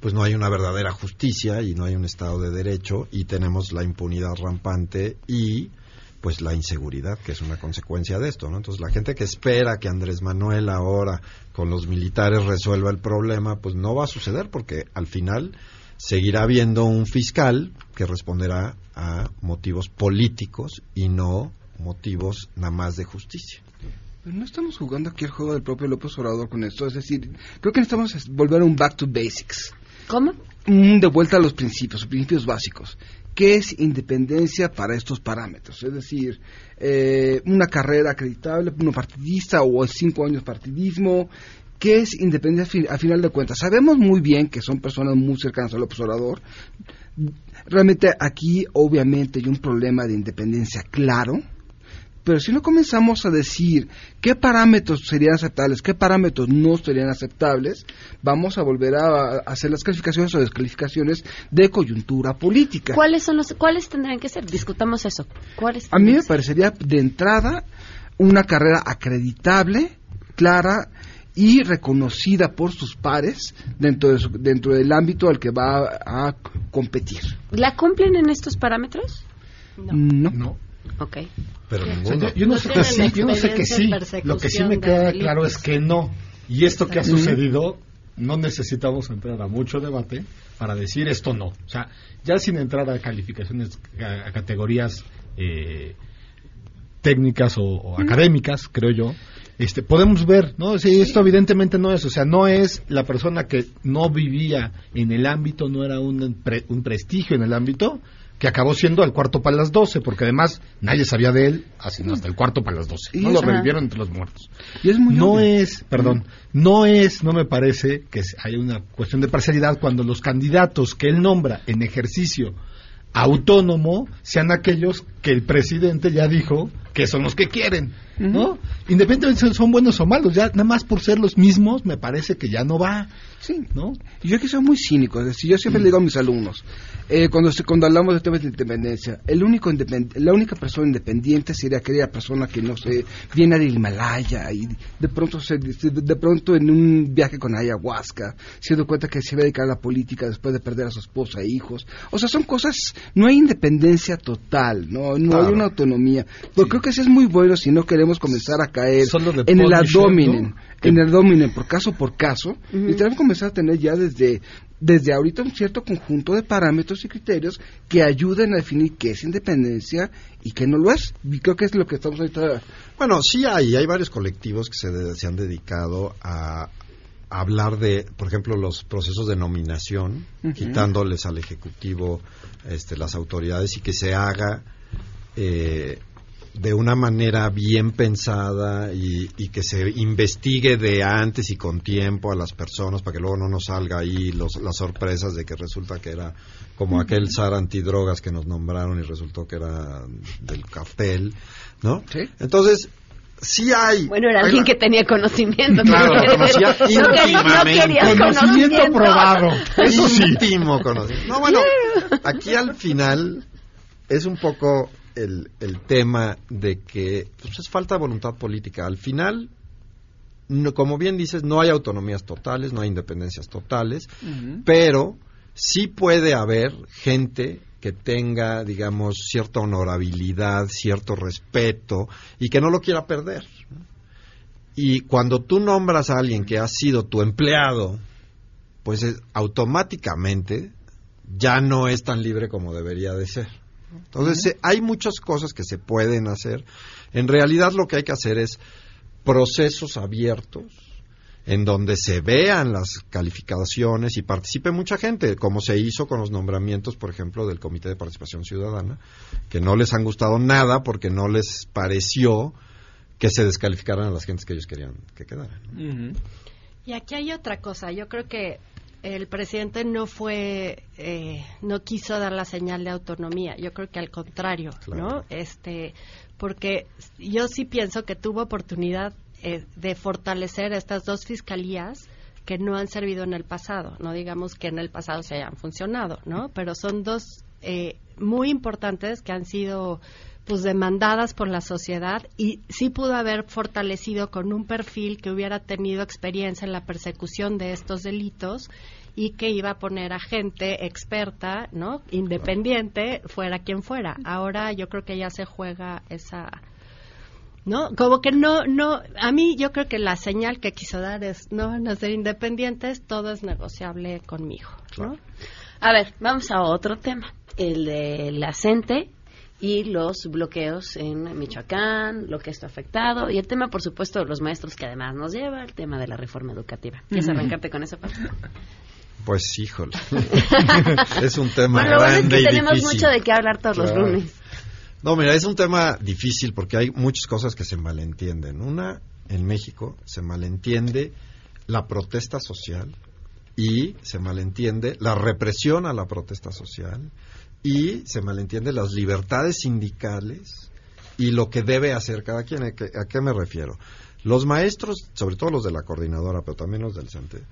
pues no hay una verdadera justicia y no hay un estado de derecho y tenemos la impunidad rampante y pues la inseguridad que es una consecuencia de esto, ¿no? Entonces la gente que espera que Andrés Manuel ahora con los militares resuelva el problema, pues no va a suceder porque al final seguirá habiendo un fiscal que responderá a motivos políticos y no motivos nada más de justicia. Pero no estamos jugando aquí el juego del propio López Obrador con esto, es decir, creo que necesitamos volver a un back to basics. ¿Cómo? de vuelta a los principios, principios básicos. ¿Qué es independencia para estos parámetros? Es decir, eh, una carrera acreditable, uno partidista o cinco años partidismo. ¿Qué es independencia a final de cuentas? Sabemos muy bien que son personas muy cercanas al observador. Realmente aquí obviamente hay un problema de independencia claro pero si no comenzamos a decir qué parámetros serían aceptables, qué parámetros no serían aceptables, vamos a volver a, hacer las calificaciones o descalificaciones de coyuntura política. ¿Cuáles son los cuáles tendrían que ser? Discutamos eso. ¿Cuáles a mí me parecería de entrada una carrera acreditable, clara y reconocida por sus pares dentro, de dentro del ámbito al que va a, competir. ¿La cumplen en estos parámetros? No. no. Ok. Pero yo, no sé que sí, yo no sé que sí. Lo que sí me queda claro es que no. Y esto que ha sucedido, no necesitamos entrar a mucho debate para decir esto no. O sea, ya sin entrar a calificaciones, a, categorías eh, técnicas o, académicas, creo yo, este, podemos ver, ¿no? Sí, esto evidentemente no es, o sea, no es la persona que no vivía en el ámbito, no era un, un prestigio en el ámbito, que acabó siendo el cuarto para las doce, porque además nadie sabía de él hasta el cuarto para las doce. No lo revivieron entre los muertos. Y es muy no es, perdón, no es, no me parece que haya una cuestión de parcialidad cuando los candidatos que él nombra en ejercicio autónomo sean aquellos que el presidente ya dijo que son los que quieren, ¿no? Independientemente si son buenos o malos, ya nada más por ser los mismos me parece que ya no va. Sí, ¿no? Yo que soy muy cínico, es decir, yo siempre le digo a mis alumnos, eh, cuando, cuando hablamos de temas de independencia, el único la única persona independiente sería aquella persona que no se viene del Himalaya y de pronto se, de pronto en un viaje con ayahuasca se dio cuenta que se iba a dedicar a la política después de perder a su esposa e hijos. O sea, son cosas, no hay independencia total, no, no hay una autonomía. Pero creo que eso es muy bueno si no queremos comenzar a caer en el abdomen, en el abdomen por caso por caso, y tenemos que comenzar a tener ya desde desde ahorita un cierto conjunto de parámetros y criterios que ayuden a definir qué es independencia y qué no lo es. Y creo que es lo que estamos ahorita. Bueno, sí hay, hay varios colectivos que se, se han dedicado a, hablar de, por ejemplo, los procesos de nominación, quitándoles al Ejecutivo este, las autoridades y que se haga eh, de una manera bien pensada y, que se investigue de antes y con tiempo a las personas para que luego no nos salga ahí los, las sorpresas de que resulta que era como aquel SAR antidrogas que nos nombraron y resultó que era del cartel, ¿no? Entonces, sí hay. Bueno, era alguien que tenía conocimiento. Claro, conocía íntimamente. conocimiento probado. Eso sí. Íntimo conocimiento. No, bueno, aquí al final es un poco el, el tema de que pues, es falta de voluntad política. Al final, no, como bien dices, no hay autonomías totales, no hay independencias totales, pero sí puede haber gente que tenga, digamos, cierta honorabilidad, cierto respeto y que no lo quiera perder. Y cuando tú nombras a alguien que ha sido tu empleado, pues automáticamente ya no es tan libre como debería de ser. Entonces, hay muchas cosas que se pueden hacer. En realidad lo que hay que hacer es procesos abiertos en donde se vean las calificaciones y participe mucha gente, como se hizo con los nombramientos, por ejemplo, del Comité de Participación Ciudadana, que no les han gustado nada porque no les pareció que se descalificaran a las gentes que ellos querían que quedaran. Y aquí hay otra cosa, yo creo que el presidente no fue, eh, no quiso dar la señal de autonomía. Yo creo que al contrario, ¿no? Este, porque yo sí pienso que tuvo oportunidad eh, de fortalecer estas dos fiscalías que no han servido en el pasado. No digamos que en el pasado se hayan funcionado, ¿no? Pero son dos eh, muy importantes que han sido pues demandadas por la sociedad y sí pudo haber fortalecido con un perfil que hubiera tenido experiencia en la persecución de estos delitos y que iba a poner a gente experta, ¿no? Independiente, fuera quien fuera. Ahora yo creo que ya se juega esa ¿no? Como que no, no, a mí yo creo que la señal que quiso dar es, no van a ser independientes, todo es negociable conmigo, ¿no? A ver, vamos a otro tema, el de la y los bloqueos en Michoacán, lo que esto ha afectado, y el tema, por supuesto, de los maestros que además nos lleva, el tema de la reforma educativa. ¿Quieres arrancarte con esa parte? Pues híjole, es un tema bueno, grande es que y tenemos difícil. mucho de qué hablar todos los lunes. No, mira, es un tema difícil porque hay muchas cosas que se malentienden. Una, en México se malentiende la protesta social y se malentiende la represión a la protesta social y se malentiende las libertades sindicales y lo que debe hacer cada quien. ¿A qué, a qué me refiero? Los maestros, sobre todo los de la coordinadora, pero también los del CENTE,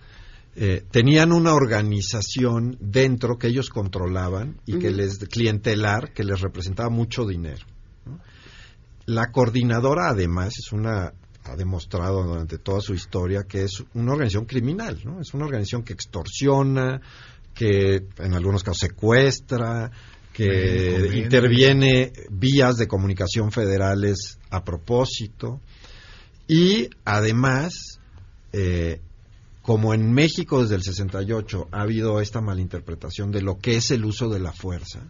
eh, tenían una organización dentro que ellos controlaban y que les clientelar que les representaba mucho dinero. ¿no? La coordinadora además es una ha demostrado durante toda su historia que es una organización criminal, ¿no? Es una organización que extorsiona, que en algunos casos secuestra, que Conviene. interviene vías de comunicación federales a propósito y además eh, como en México desde el 68 ha habido esta malinterpretación de lo que es el uso de la fuerza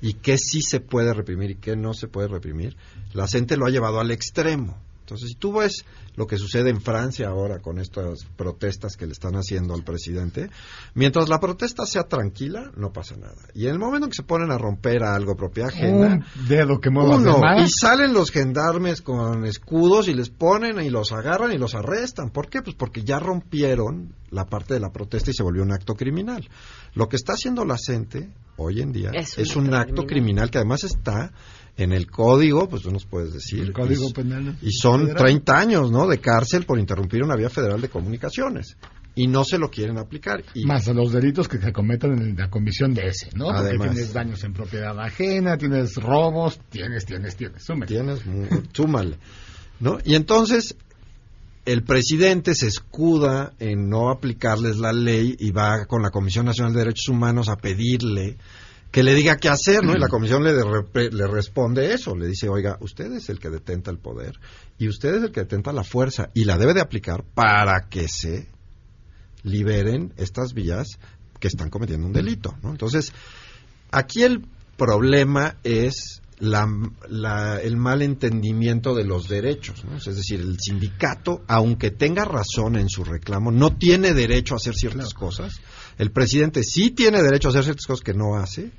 y qué sí se puede reprimir y qué no se puede reprimir, la gente lo ha llevado al extremo. Entonces, si tú ves lo que sucede en Francia ahora con estas protestas que le están haciendo al presidente, mientras la protesta sea tranquila, no pasa nada. Y en el momento en que se ponen a romper a algo propiedad ajena, Un dedo que muevas de uno, más. y salen los gendarmes con escudos y les ponen y los agarran y los arrestan. ¿Por qué? Pues porque ya rompieron la parte de la protesta y se volvió un acto criminal. Lo que está haciendo la gente hoy en día Es es, un un, acto acto criminal. que además está en el código, pues tú nos puedes decir. El Código y, Penal y son Federal. 30 años, ¿no? De cárcel por interrumpir una vía federal de comunicaciones. Y no se lo quieren aplicar. Y Más los delitos que se cometen en la comisión de ese, ¿no? Porque Además. tienes daños en propiedad ajena, tienes robos, tienes, tienes, tienes. Súmale. Tienes, súmale. ¿no? Y entonces el presidente se escuda en no aplicarles la ley y va con la Comisión Nacional de Derechos Humanos a pedirle que le diga qué hacer, ¿no? Y la comisión le, de le responde eso, le dice, oiga, usted es el que detenta el poder y usted es el que detenta la fuerza y la debe de aplicar para que se liberen estas vías que están cometiendo un delito, ¿no? Entonces, aquí el problema es la, la- el mal entendimiento de los derechos, ¿no? Es decir, el sindicato, aunque tenga razón en su reclamo, no tiene derecho a hacer ciertas cosas. El presidente sí tiene derecho a hacer ciertas cosas que no hace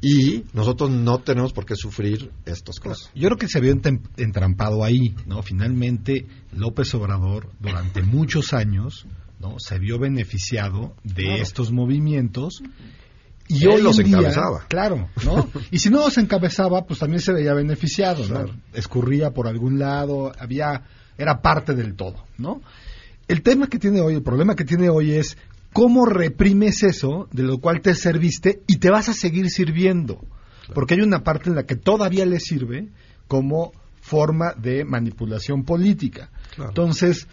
y nosotros no tenemos por qué sufrir estas cosas. Yo creo que se vio entrampado ahí, ¿no? Finalmente, López Obrador, durante muchos años, ¿no? Se vio beneficiado de Claro. estos movimientos. Y Él hoy los en día, encabezaba. claro, ¿no? Y si no los encabezaba, pues también se veía beneficiado, ¿no? Escurría por algún lado, había, era parte del todo, ¿no? El tema que tiene hoy, el problema que tiene hoy es cómo reprimes eso de lo cual te serviste y te vas a seguir sirviendo. Porque hay una parte en la que todavía le sirve como forma de manipulación política. Entonces,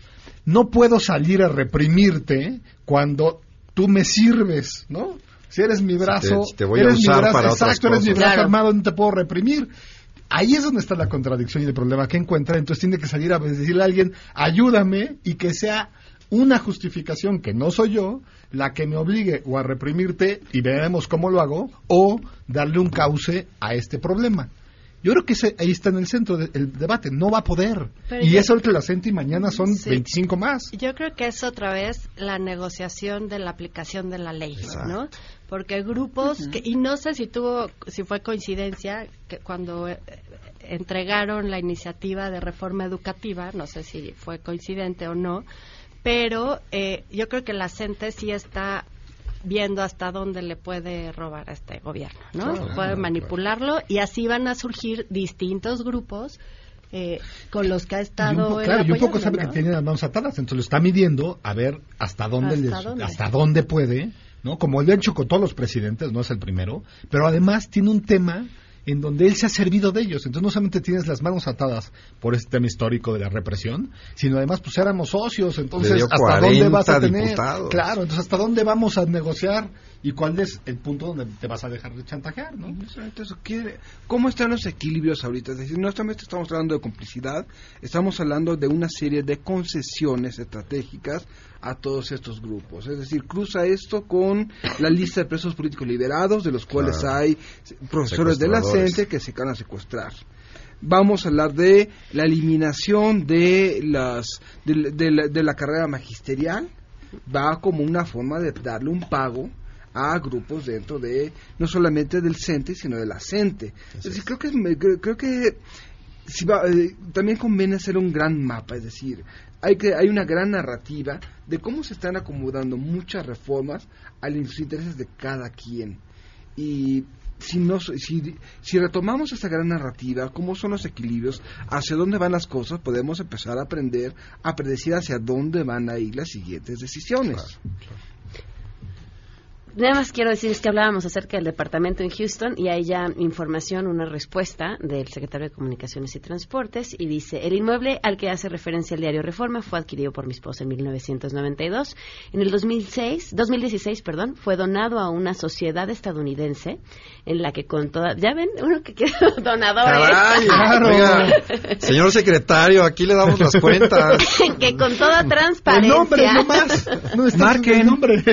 no puedo salir a reprimirte cuando tú me sirves, ¿no? Si eres mi brazo, si te voy a eres usar mi brazo, para otras exacto, eres mi brazo Claro. armado, no te puedo reprimir. Ahí es donde está la contradicción y el problema que encuentra. Entonces tiene que salir a decirle a alguien, ayúdame y que sea una justificación que no soy yo la que me obligue o a reprimirte y veremos cómo lo hago o darle un cauce a este problema. Yo creo que ese, ahí está en el centro del debate. No va a poder. Pero y yo- es ahorita la y mañana son Sí. 25 más. Yo creo que es otra vez la negociación de la aplicación de la ley, ¿no? Porque grupos que y no sé si tuvo si fue coincidencia que cuando eh, entregaron la iniciativa de reforma educativa, no sé si fue coincidente o no, pero eh, yo creo que la gente sí está viendo hasta dónde le puede robar a este gobierno, ¿no? puede manipularlo y así van a surgir distintos grupos eh, con los que ha estado. claro, y un poco sabe que tiene las manos atadas, entonces lo está midiendo a ver hasta dónde, ¿Hasta, dónde? puede, ¿no? Como lo ha hecho con todos los presidentes, no es el primero, pero además tiene un tema en donde él se ha servido de ellos. Entonces no solamente tienes las manos atadas por este tema histórico de la represión, sino además pues éramos socios, entonces hasta dónde vas a tener, claro, entonces hasta dónde vamos a negociar y cuál es el punto donde te vas a dejar de chantajear, ¿no? Entonces, ¿cómo están los equilibrios ahorita? Es decir, no solamente estamos hablando de complicidad, estamos hablando de una serie de concesiones estratégicas a todos estos grupos. Es decir, cruza esto con la lista de presos políticos liberados, de los cuales hay profesores de la CENTE que se van a secuestrar vamos a hablar de la eliminación de las de, la, carrera magisterial va como una forma de darle un pago a grupos dentro de no solamente del CENTE sino de la CENTE es decir creo que creo que si va, eh, también conviene hacer un gran mapa es decir hay, que, hay una gran narrativa de cómo se están acomodando muchas reformas a los intereses de cada quien. Y si, si, si, retomamos esta gran narrativa, cómo son los equilibrios, hacia dónde van las cosas, podemos empezar a aprender a predecir hacia dónde van a ir las siguientes decisiones. Nada más quiero decir es que hablábamos acerca del departamento en Houston y hay ya información, una respuesta del secretario de Comunicaciones y Transportes y dice, el inmueble al que hace referencia el diario Reforma fue adquirido por mi esposa en 1992. En el 2006, 2016, perdón, fue donado a una sociedad estadounidense en la que con toda... ¿Ya ven? Uno que quedó donador. claro. señor secretario, aquí le damos las cuentas. que con toda transparencia... El nombre, no más. No está el nombre.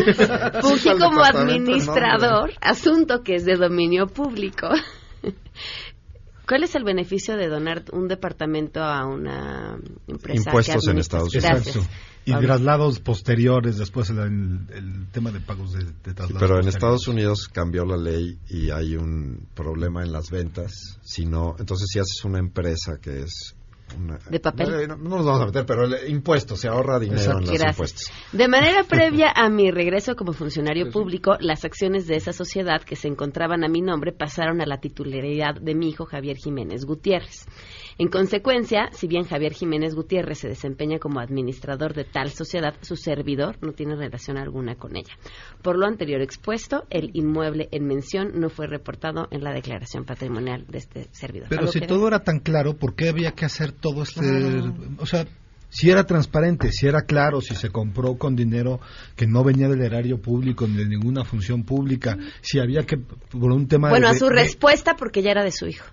como administrador, asunto que es de dominio público. ¿Cuál es el beneficio de donar un departamento a una empresa? Impuestos en Estados Unidos. Y traslados posteriores, después el, el, tema de pagos de, traslados. pero en Estados Unidos cambió la ley y hay un problema en las ventas. Si no, entonces si haces una empresa que es de papel. No, nos vamos a meter, pero el impuesto se ahorra dinero en los impuestos. De manera previa a mi regreso como funcionario público, las acciones de esa sociedad que se encontraban a mi nombre pasaron a la titularidad de mi hijo Javier Jiménez Gutiérrez. En consecuencia, si bien Javier Jiménez Gutiérrez se desempeña como administrador de tal sociedad, su servidor no tiene relación alguna con ella. Por lo anterior expuesto, el inmueble en mención no fue reportado en la declaración patrimonial de este servidor. Pero si todo era tan claro, ¿por qué había que hacer todo este... O sea, si era transparente, si era claro, si se compró con dinero que no venía del erario público ni de ninguna función pública, si había que por un tema bueno a su respuesta porque ya era de su hijo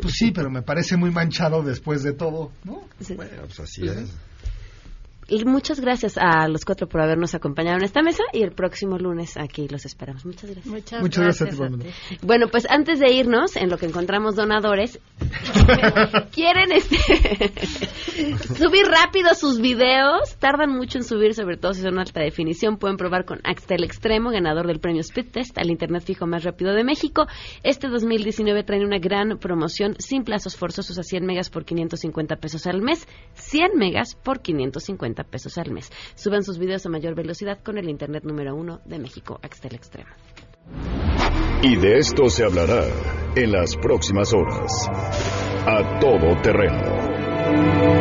pues sí, pero me parece muy manchado después de todo, ¿no? Bueno, pues así pues es. Y muchas gracias a los cuatro por habernos acompañado en esta mesa y el próximo lunes aquí los esperamos. Muchas gracias. Muchas, gracias. bueno, pues antes de irnos, en lo que encontramos donadores, quieren este subir rápido sus videos, tardan mucho en subir, sobre todo si son alta definición, pueden probar con Axtel Extremo, ganador del premio Speed Test al internet fijo más rápido de México. Este 2019 trae una gran promoción sin plazos forzosos a 100 megas por 550 pesos al mes, 100 megas por 550 pesos al mes. Suban sus videos a mayor velocidad con el Internet número uno de México, Axtel Extrema. Y de esto se hablará en las próximas horas. A todo terreno.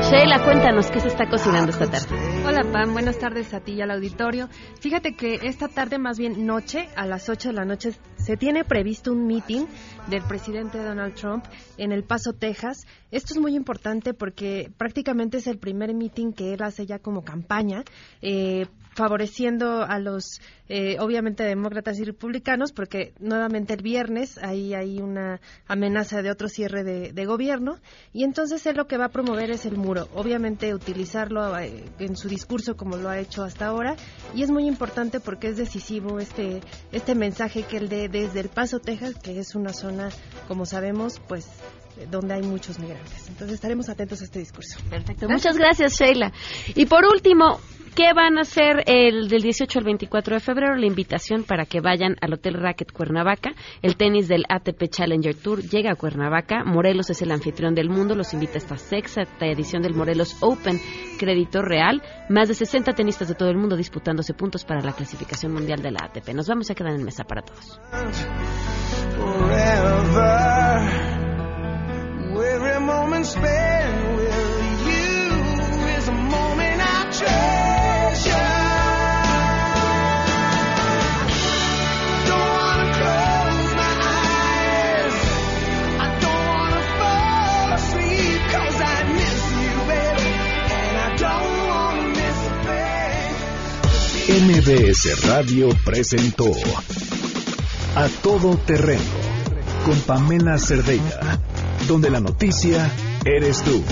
Sheila, cuéntanos qué se está cocinando esta tarde. Hola Pam, buenas tardes a ti y al auditorio. Fíjate que esta tarde, más bien noche, a las 8 de la noche, se tiene previsto un meeting del presidente Donald Trump en El Paso, Texas. Esto es muy importante porque prácticamente es el primer meeting que él hace ya como campaña. Eh, favoreciendo a los, eh, obviamente, demócratas y republicanos, porque nuevamente el viernes ahí hay una amenaza de otro cierre de, gobierno, y entonces él lo que va a promover es el muro, obviamente utilizarlo eh, en su discurso como lo ha hecho hasta ahora, y es muy importante porque es decisivo este, este mensaje que él dé desde El Paso, Texas, que es una zona, como sabemos, pues donde hay muchos migrantes. Entonces estaremos atentos a este discurso. Perfecto. Muchas gracias, Sheila. Y por último, ¿Qué van a hacer el del 18 al 24 de febrero? La invitación para que vayan al Hotel Racket Cuernavaca. El tenis del ATP Challenger Tour llega a Cuernavaca. Morelos es el anfitrión del mundo. Los invita a esta sexta edición del Morelos Open Crédito Real. Más de 60 tenistas de todo el mundo disputándose puntos para la clasificación mundial de la ATP. Nos vamos a quedar en mesa para todos. Every MBS Radio presentó A Todo Terreno con Pamela Cerdeira, donde la noticia eres tú.